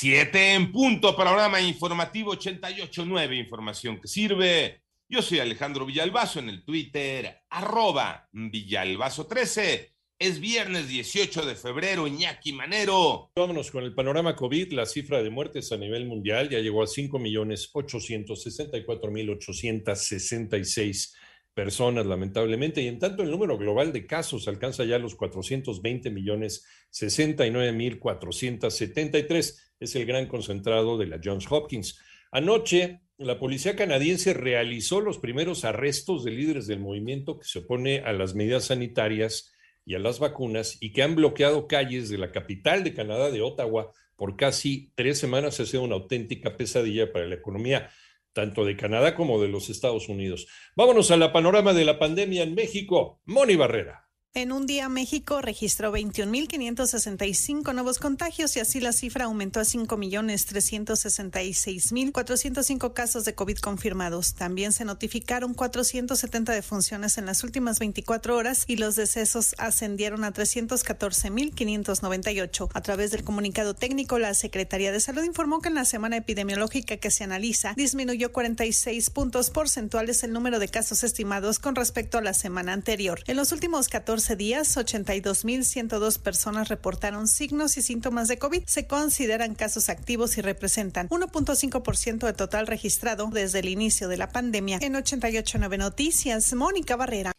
Siete en punto, programa informativo 88.9, información que sirve. Yo soy Alejandro Villalbazo en el Twitter, arroba Villalbazo13. Es viernes 18 de febrero, Iñaki Manero. Vámonos con el panorama COVID. La cifra de muertes a nivel mundial ya llegó a 5.864.866 personas, lamentablemente, y en tanto el número global de casos alcanza ya los 420 millones 69 mil 473. Es el gran concentrado de la Johns Hopkins. Anoche, la policía canadiense realizó los primeros arrestos de líderes del movimiento que se opone a las medidas sanitarias y a las vacunas y que han bloqueado calles de la capital de Canadá, de Ottawa, por casi tres semanas. Ha sido una auténtica pesadilla para la economía tanto de Canadá como de los Estados Unidos. Vámonos a la panorama de la pandemia en México. Moni Barrera. En un día México registró 21.565 nuevos contagios y así la cifra aumentó a 5.366.405 casos de COVID confirmados. También se notificaron 470 defunciones en las últimas 24 horas y los decesos ascendieron a 314.598. A través del comunicado técnico, la Secretaría de Salud informó que en la semana epidemiológica que se analiza disminuyó 46 puntos porcentuales el número de casos estimados con respecto a la semana anterior. En los últimos 14 días, 82.102 personas reportaron signos y síntomas de COVID. Se consideran casos activos y representan 1.5% del total registrado desde el inicio de la pandemia. En 889 Noticias, Mónica Barrera.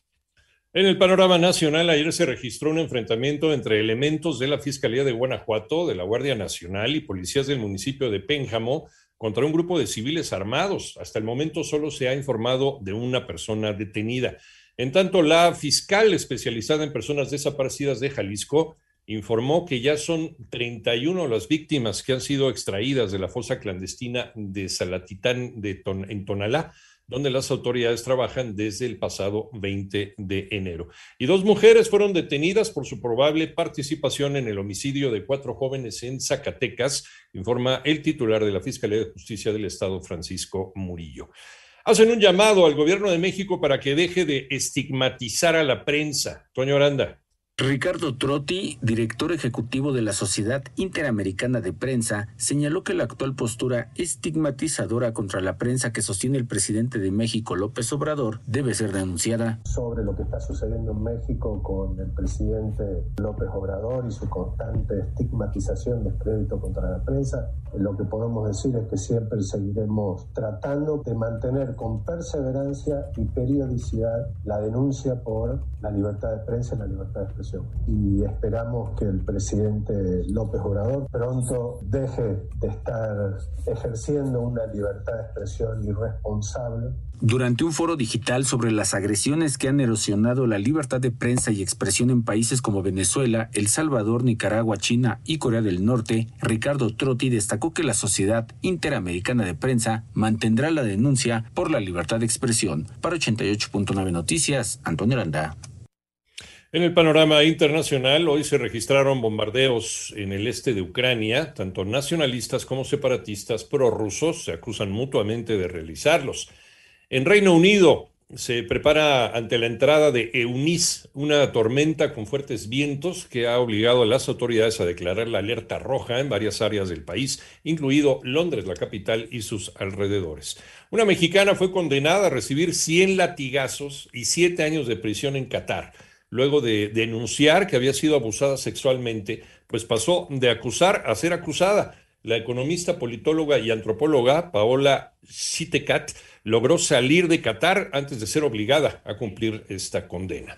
En el panorama nacional, ayer se registró un enfrentamiento entre elementos de la Fiscalía de Guanajuato, de la Guardia Nacional y policías del municipio de Pénjamo contra un grupo de civiles armados. Hasta el momento solo se ha informado de una persona detenida. En tanto, la fiscal especializada en personas desaparecidas de Jalisco informó que ya son 31 las víctimas que han sido extraídas de la fosa clandestina de Salatitán de en Tonalá, donde las autoridades trabajan desde el pasado 20 de enero. Y dos mujeres fueron detenidas por su probable participación en el homicidio de cuatro jóvenes en Zacatecas, informa el titular de la Fiscalía de Justicia del Estado, Francisco Murillo hacen un llamado al gobierno de México para que deje de estigmatizar a la prensa. Toño Aranda. Ricardo Trotti, director ejecutivo de la Sociedad Interamericana de Prensa, señaló que la actual postura estigmatizadora contra la prensa que sostiene el presidente de México, López Obrador, debe ser denunciada. Sobre lo que está sucediendo en México con el presidente López Obrador y su constante estigmatización, descrédito contra la prensa, lo que podemos decir es que siempre seguiremos tratando de mantener con perseverancia y periodicidad la denuncia por la libertad de prensa y la libertad de expresión y esperamos que el presidente López Obrador pronto deje de estar ejerciendo una libertad de expresión irresponsable durante un foro digital sobre las agresiones que han erosionado la libertad de prensa y expresión en países como Venezuela, El Salvador, Nicaragua, China y Corea del Norte, Ricardo Trotti destacó que la Sociedad Interamericana de Prensa mantendrá la denuncia por la libertad de expresión. Para 88.9 Noticias, Antonio Aranda. En el panorama internacional, hoy se registraron bombardeos en el este de Ucrania. Tanto nacionalistas como separatistas prorrusos se acusan mutuamente de realizarlos. En Reino Unido se prepara ante la entrada de Eunice, una tormenta con fuertes vientos que ha obligado a las autoridades a declarar la alerta roja en varias áreas del país, incluido Londres, la capital, y sus alrededores. Una mexicana fue condenada a recibir 100 latigazos y 7 años de prisión en Qatar luego de denunciar que había sido abusada sexualmente, pues pasó de acusar a ser acusada. La economista, politóloga y antropóloga Paola Sitecat logró salir de Qatar antes de ser obligada a cumplir esta condena.